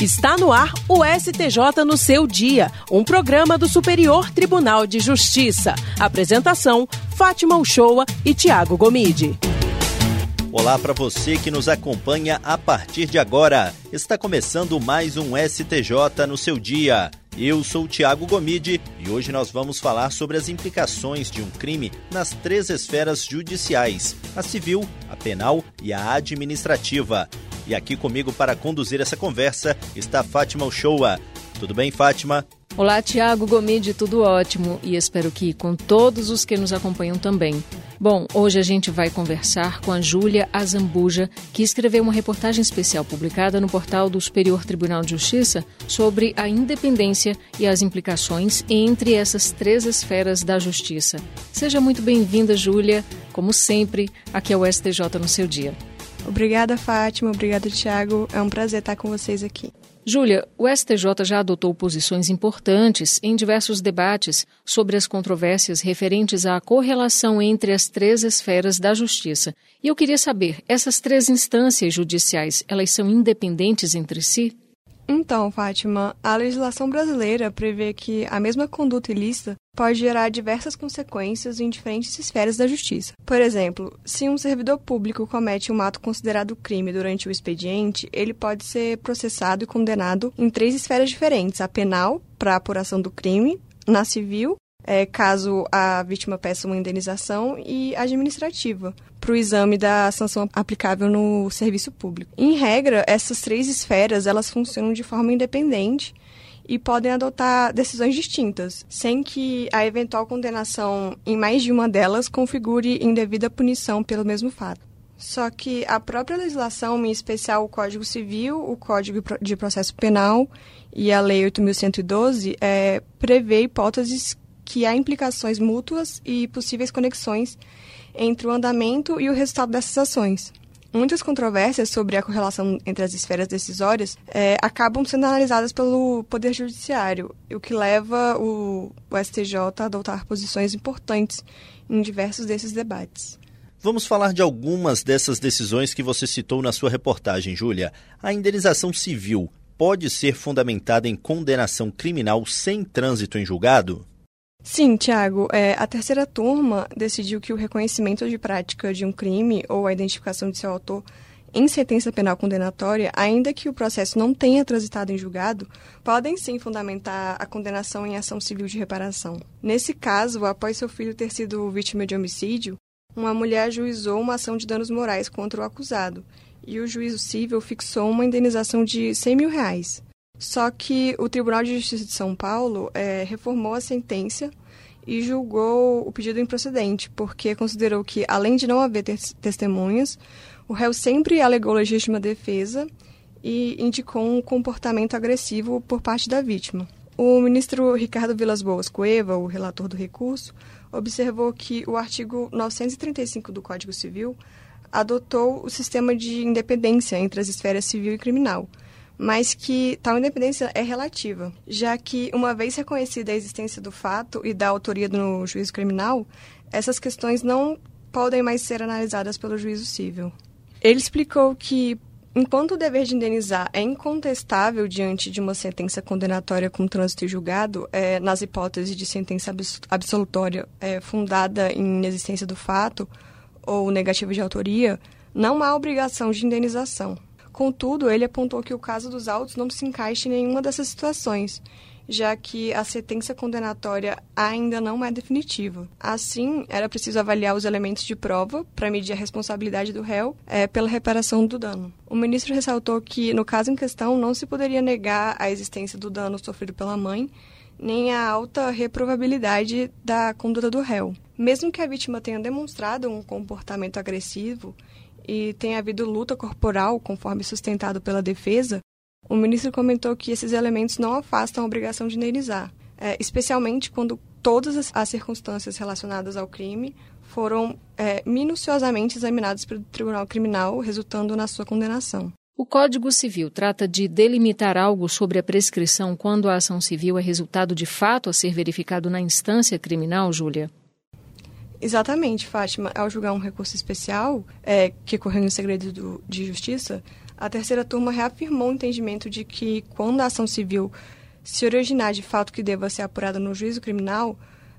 Está no ar o STJ no seu dia, um programa do Superior Tribunal de Justiça. Apresentação: Fátima Uchoa e Tiago Gomide. Olá para você que nos acompanha a partir de agora. Está começando mais um STJ no seu dia. Eu sou o Tiago Gomide e hoje nós vamos falar sobre as implicações de um crime nas três esferas judiciais: a civil, a penal e a administrativa. E aqui comigo para conduzir essa conversa está Fátima Uchoa. Tudo bem, Fátima? Olá, Tiago Gomide, tudo ótimo e espero que com todos os que nos acompanham também. Bom, hoje a gente vai conversar com a Júlia Azambuja, que escreveu uma reportagem especial publicada no portal do Superior Tribunal de Justiça sobre a independência e as implicações entre essas três esferas da justiça. Seja muito bem-vinda, Júlia. Como sempre, aqui é o STJ no seu dia. Obrigada, Fátima. Obrigada, Tiago. É um prazer estar com vocês aqui. Júlia, o STJ já adotou posições importantes em diversos debates sobre as controvérsias referentes à correlação entre as três esferas da justiça. E eu queria saber, essas três instâncias judiciais, elas são independentes entre si? Então, Fátima, a legislação brasileira prevê que a mesma conduta ilícita pode gerar diversas consequências em diferentes esferas da justiça. Por exemplo, se um servidor público comete um ato considerado crime durante o expediente, ele pode ser processado e condenado em três esferas diferentes: a penal, para apuração do crime, na civil, é, caso a vítima peça uma indenização, e administrativa, para o exame da sanção aplicável no serviço público. Em regra, essas três esferas elas funcionam de forma independente e podem adotar decisões distintas, sem que a eventual condenação em mais de uma delas configure indevida punição pelo mesmo fato. Só que a própria legislação, em especial o Código Civil, o Código de Processo Penal e a Lei 8.112, é, prevê hipóteses que há implicações mútuas e possíveis conexões entre o andamento e o resultado dessas ações. Muitas controvérsias sobre a correlação entre as esferas decisórias é, acabam sendo analisadas pelo Poder Judiciário, o que leva o, o STJ a adotar posições importantes em diversos desses debates. Vamos falar de algumas dessas decisões que você citou na sua reportagem, Júlia. A indenização civil pode ser fundamentada em condenação criminal sem trânsito em julgado? Sim, Tiago. É, a terceira turma decidiu que o reconhecimento de prática de um crime ou a identificação de seu autor em sentença penal condenatória, ainda que o processo não tenha transitado em julgado, podem sim fundamentar a condenação em ação civil de reparação. Nesse caso, após seu filho ter sido vítima de homicídio, uma mulher ajuizou uma ação de danos morais contra o acusado, e o juízo civil fixou uma indenização de 100 mil reais. Só que o Tribunal de Justiça de São Paulo é, reformou a sentença e julgou o pedido improcedente, porque considerou que, além de não haver testemunhas, o réu sempre alegou legítima defesa e indicou um comportamento agressivo por parte da vítima. O ministro Ricardo Vilas Boas Cueva, o relator do recurso, observou que o artigo 935 do Código Civil adotou o sistema de independência entre as esferas civil e criminal, mas que tal independência é relativa, já que, uma vez reconhecida a existência do fato e da autoria no juízo criminal, essas questões não podem mais ser analisadas pelo juízo civil. Ele explicou que, enquanto o dever de indenizar é incontestável diante de uma sentença condenatória com trânsito e julgado, é, nas hipóteses de sentença absolutória é, fundada em inexistência do fato ou negativa de autoria, não há obrigação de indenização. Contudo, ele apontou que o caso dos autos não se encaixa em nenhuma dessas situações, já que a sentença condenatória ainda não é definitiva. Assim, era preciso avaliar os elementos de prova para medir a responsabilidade do réu é, pela reparação do dano. O ministro ressaltou que, no caso em questão, não se poderia negar a existência do dano sofrido pela mãe, nem a alta reprovabilidade da conduta do réu. Mesmo que a vítima tenha demonstrado um comportamento agressivo e tem havido luta corporal, conforme sustentado pela defesa, o ministro comentou que esses elementos não afastam a obrigação de indenizar, é, especialmente quando todas as, as, circunstâncias relacionadas ao crime foram é, minuciosamente examinadas pelo Tribunal Criminal, resultando na sua condenação. O Código Civil trata de delimitar algo sobre a prescrição quando a ação civil é resultado de fato a ser verificado na instância criminal, Júlia? Exatamente, Fátima. Ao julgar um recurso especial, é, que ocorreu em segredo do, de justiça, A terceira turma reafirmou o entendimento de que, quando a ação civil se originar de fato que deva ser apurada no juízo criminal,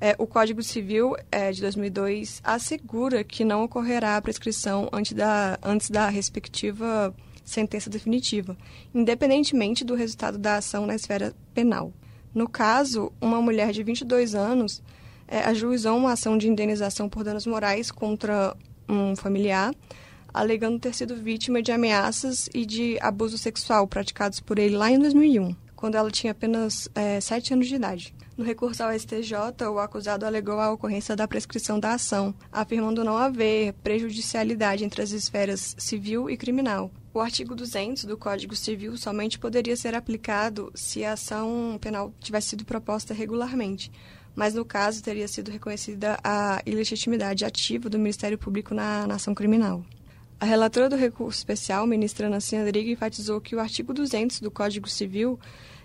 é, o Código Civil é, de 2002 assegura que não ocorrerá a prescrição antes da, antes da respectiva sentença definitiva, independentemente do resultado da ação na esfera penal. No caso, uma mulher de 22 anos é, ajuizou uma ação de indenização por danos morais contra um familiar, alegando ter sido vítima de ameaças e de abuso sexual praticados por ele lá em 2001, quando ela tinha apenas é, 7 anos de idade. No recurso ao STJ, o acusado alegou a ocorrência da prescrição da ação, afirmando não haver prejudicialidade entre as esferas civil e criminal. O artigo 200 do Código Civil somente poderia ser aplicado se a ação penal tivesse sido proposta regularmente, mas no caso teria sido reconhecida a ilegitimidade ativa do Ministério Público na, ação criminal. A relatora do recurso especial, ministra Nancy Andrighi, enfatizou que o artigo 200 do Código Civil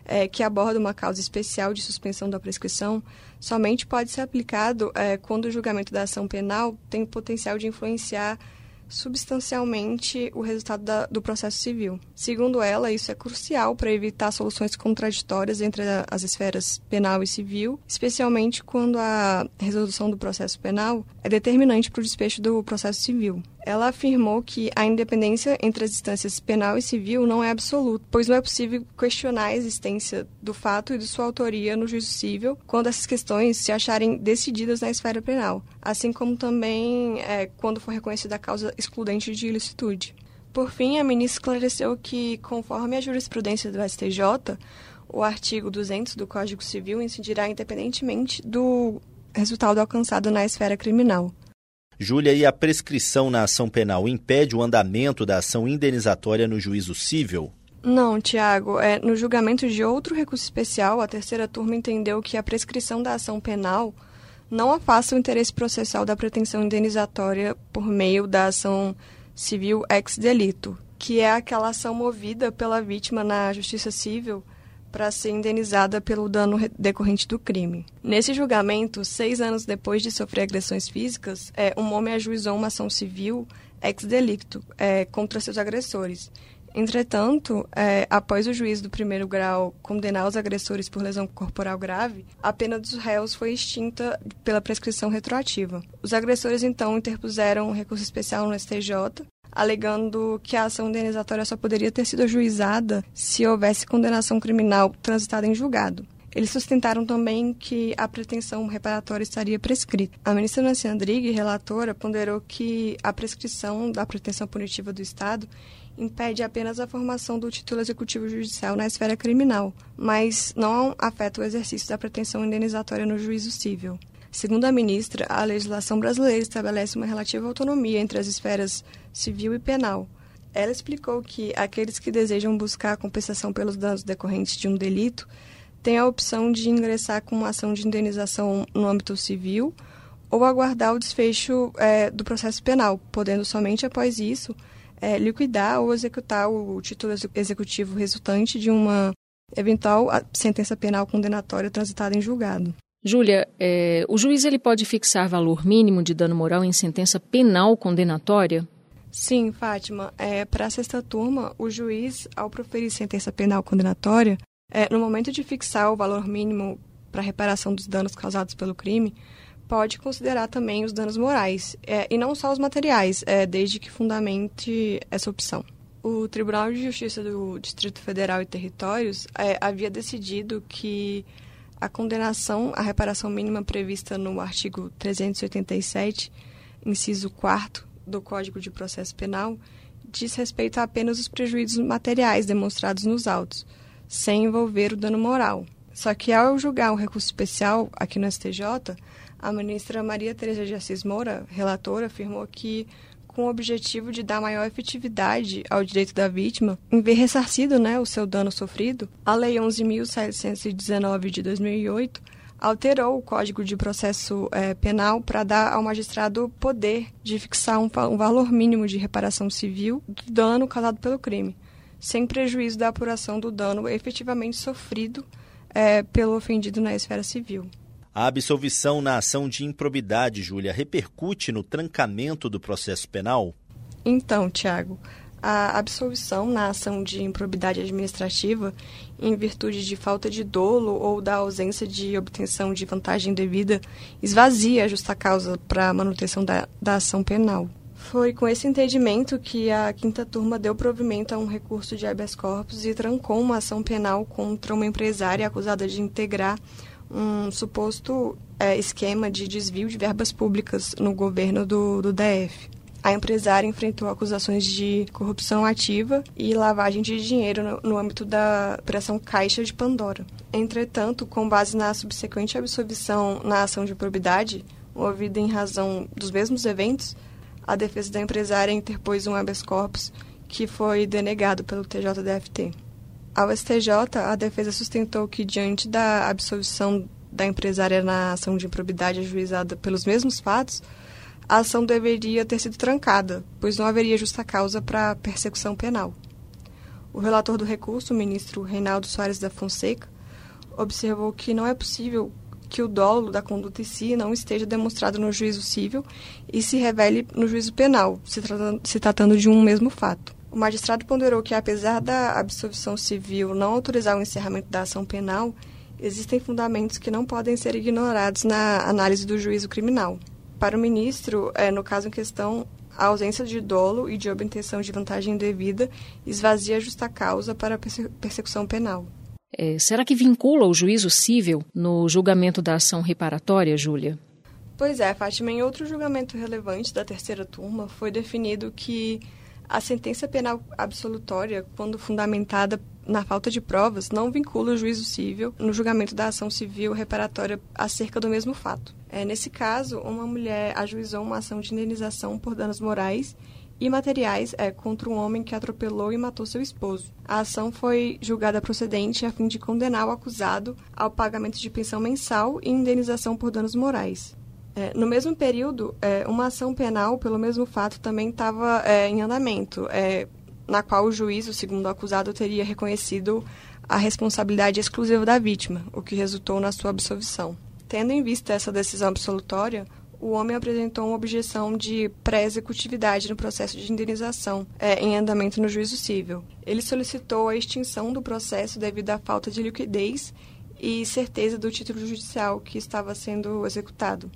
é, que aborda uma causa especial de suspensão da prescrição somente pode ser aplicado é, quando o julgamento da ação penal tem potencial de influenciar substancialmente o resultado da, do processo civil. Segundo ela, isso é crucial para evitar soluções contraditórias entre a, as esferas penal e civil, especialmente quando a resolução do processo penal é determinante para o desfecho do processo civil. Ela afirmou que a independência entre as instâncias penal e civil não é absoluta, pois não é possível questionar a existência do fato e de sua autoria no juízo civil quando essas questões se acharem decididas na esfera penal, assim como também é, quando for reconhecida a causa excludente de ilicitude. Por fim, a ministra esclareceu que, conforme a jurisprudência do STJ, o artigo 200 do Código Civil incidirá independentemente do resultado alcançado na esfera criminal. Júlia, e a prescrição na ação penal impede o andamento da ação indenizatória no juízo civil? Não, Tiago. É, no julgamento de outro recurso especial, a terceira turma entendeu que a prescrição da ação penal não afasta o interesse processal da pretensão indenizatória por meio da ação civil ex delito, que é aquela ação movida pela vítima na justiça civil para ser indenizada pelo dano decorrente do crime. Nesse julgamento, seis anos depois de sofrer agressões físicas, é, um homem ajuizou uma ação civil ex delicto é, contra seus agressores. Entretanto, é, após o juiz do primeiro grau condenar os agressores por lesão corporal grave, a pena dos réus foi extinta pela prescrição retroativa. Os agressores então interpuseram um recurso especial no STJ alegando que a ação indenizatória só poderia ter sido ajuizada se houvesse condenação criminal transitada em julgado. Eles sustentaram também que a pretensão reparatória estaria prescrita. A ministra Nancy Andrighi, relatora, ponderou que a prescrição da pretensão punitiva do Estado impede apenas a formação do título executivo judicial na esfera criminal, mas não afeta o exercício da pretensão indenizatória no juízo civil. Segundo a ministra, a legislação brasileira estabelece uma relativa autonomia entre as esferas civil e penal. Ela explicou que aqueles que desejam buscar compensação pelos danos decorrentes de um delito têm a opção de ingressar com uma ação de indenização no âmbito civil ou aguardar o desfecho é, do processo penal, podendo somente após isso é, liquidar ou executar o título executivo resultante de uma eventual sentença penal condenatória transitada em julgado. Júlia, é, o juiz ele pode fixar valor mínimo de dano moral em sentença penal condenatória? Sim, Fátima. É, Para a sexta turma, o juiz, ao proferir sentença penal condenatória, é, no momento de fixar o valor mínimo para reparação dos danos causados pelo crime, pode considerar também os danos morais, é, e não só os materiais, é, desde que fundamente essa opção. O Tribunal de Justiça do Distrito Federal e Territórios é, havia decidido que a condenação à reparação mínima prevista no artigo 387, inciso 4 do Código de Processo Penal, diz respeito a apenas os prejuízos materiais demonstrados nos autos, sem envolver o dano moral. Só que ao julgar um recurso especial aqui no STJ, a ministra Maria Tereza de Assis Moura, relatora, afirmou que com o objetivo de dar maior efetividade ao direito da vítima em ver ressarcido né, o seu dano sofrido, a Lei 11.719 de 2008 alterou o Código de Processo é, Penal para dar ao magistrado o poder de fixar um, um valor mínimo de reparação civil do dano causado pelo crime, sem prejuízo da apuração do dano efetivamente sofrido é, pelo ofendido na esfera civil. A absolvição na ação de improbidade, Júlia, repercute no trancamento do processo penal? Então, Tiago, a absolvição na ação de improbidade administrativa em virtude de falta de dolo ou da ausência de obtenção de vantagem devida esvazia a justa causa para a manutenção da, da ação penal. Foi com esse entendimento que a quinta turma deu provimento a um recurso de habeas corpus e trancou uma ação penal contra uma empresária acusada de integrar um suposto é, esquema de desvio de verbas públicas no governo do, do DF a empresária enfrentou acusações de corrupção ativa e lavagem de dinheiro no, no âmbito da Operação Caixa de Pandora. Entretanto, com base na subsequente absolvição na ação de probidade, movida em razão dos mesmos eventos, a defesa da empresária interpôs um habeas corpus que foi denegado pelo TJDFT. Ao STJ, a defesa sustentou que, diante da absolvição da empresária na ação de improbidade ajuizada pelos mesmos fatos, a ação deveria ter sido trancada, pois não haveria justa causa para persecução penal. O relator do recurso, o ministro Reinaldo Soares da Fonseca, observou que não é possível que o dolo da conduta em si não esteja demonstrado no juízo civil e se revele no juízo penal, se tratando, se tratando de um mesmo fato. O magistrado ponderou que, apesar da absolvição civil não autorizar o encerramento da ação penal, existem fundamentos que não podem ser ignorados na análise do juízo criminal. Para o ministro, é, no caso em questão, a ausência de dolo e de obtenção de vantagem devida esvazia a justa causa para a persecução penal. É, será que vincula o juízo civil no julgamento da ação reparatória, Júlia? Pois é, Fátima, em outro julgamento relevante da terceira turma, foi definido que a sentença penal absolutória, quando fundamentada na falta de provas, não vincula o juízo civil no julgamento da ação civil reparatória acerca do mesmo fato. É, nesse caso, uma mulher ajuizou uma ação de indenização por danos morais e materiais é, contra um homem que atropelou e matou seu esposo. A ação foi julgada procedente a fim de condenar o acusado ao pagamento de pensão mensal e indenização por danos morais. É, no mesmo período, é, uma ação penal pelo mesmo fato também estava é, em andamento, é, na qual o juiz, segundo o acusado, teria reconhecido a responsabilidade exclusiva da vítima, o que resultou na sua absolvição. Tendo em vista essa decisão absolutória, o homem apresentou uma objeção de pré-executividade no processo de indenização é, em andamento no juízo civil. Ele solicitou a extinção do processo devido à falta de liquidez e certeza do título judicial que estava sendo executado.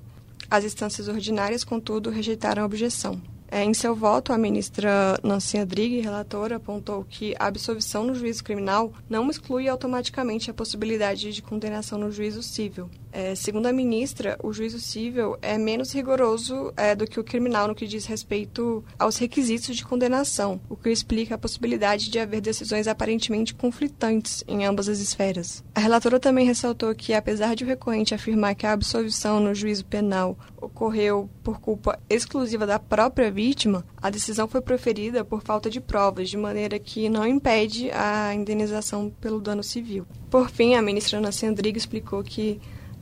As instâncias ordinárias, contudo, rejeitaram a objeção. É, em seu voto, a ministra Nancy Adrigue, relatora, apontou que a absolvição no juízo criminal não exclui automaticamente a possibilidade de condenação no juízo civil. É, segundo a ministra, o juízo civil é menos rigoroso é, do que o criminal no que diz respeito aos requisitos de condenação, o que explica a possibilidade de haver decisões aparentemente conflitantes em ambas as esferas. A relatora também ressaltou que, apesar de o recorrente afirmar que a absolvição no juízo penal ocorreu por culpa exclusiva da própria vítima, a decisão foi proferida por falta de provas, de maneira que não impede a indenização pelo dano civil. Por fim, a ministra Ana Sandrigo explicou que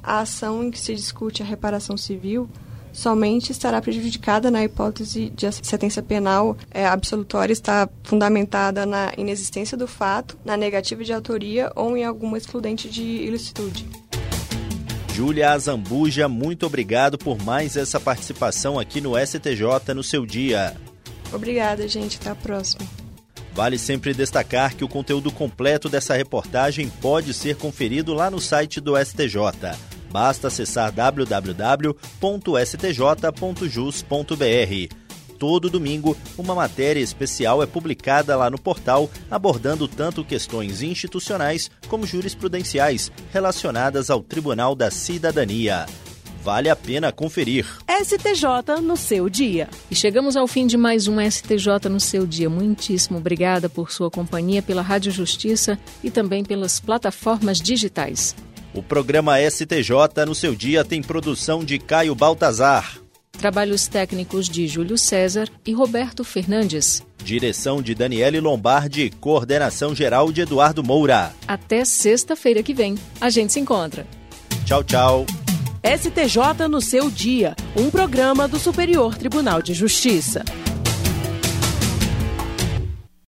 a ação em que se discute a reparação civil somente estará prejudicada na hipótese de a sentença penal é, absolutória estar fundamentada na inexistência do fato, na negativa de autoria ou em alguma excludente de ilicitude. Júlia Azambuja, muito obrigado por mais essa participação aqui no STJ no seu dia. Obrigada, gente. Até a próxima. Vale sempre destacar que o conteúdo completo dessa reportagem pode ser conferido lá no site do STJ Basta acessar www.stj.jus.br. Todo domingo, uma matéria especial é publicada lá no portal, abordando tanto questões institucionais como jurisprudenciais relacionadas ao Tribunal da Cidadania. Vale a pena conferir. STJ no seu dia. E chegamos ao fim de mais um STJ no seu dia. Muitíssimo obrigada por sua companhia pela Rádio Justiça e também pelas plataformas digitais. O programa STJ no seu dia tem produção de Caio Baltazar. Trabalhos técnicos de Júlio César e Roberto Fernandes. Direção de Daniele Lombardi, coordenação geral de Eduardo Moura. Até sexta-feira que vem. A gente se encontra. Tchau, tchau. STJ no seu dia, um programa do Superior Tribunal de Justiça.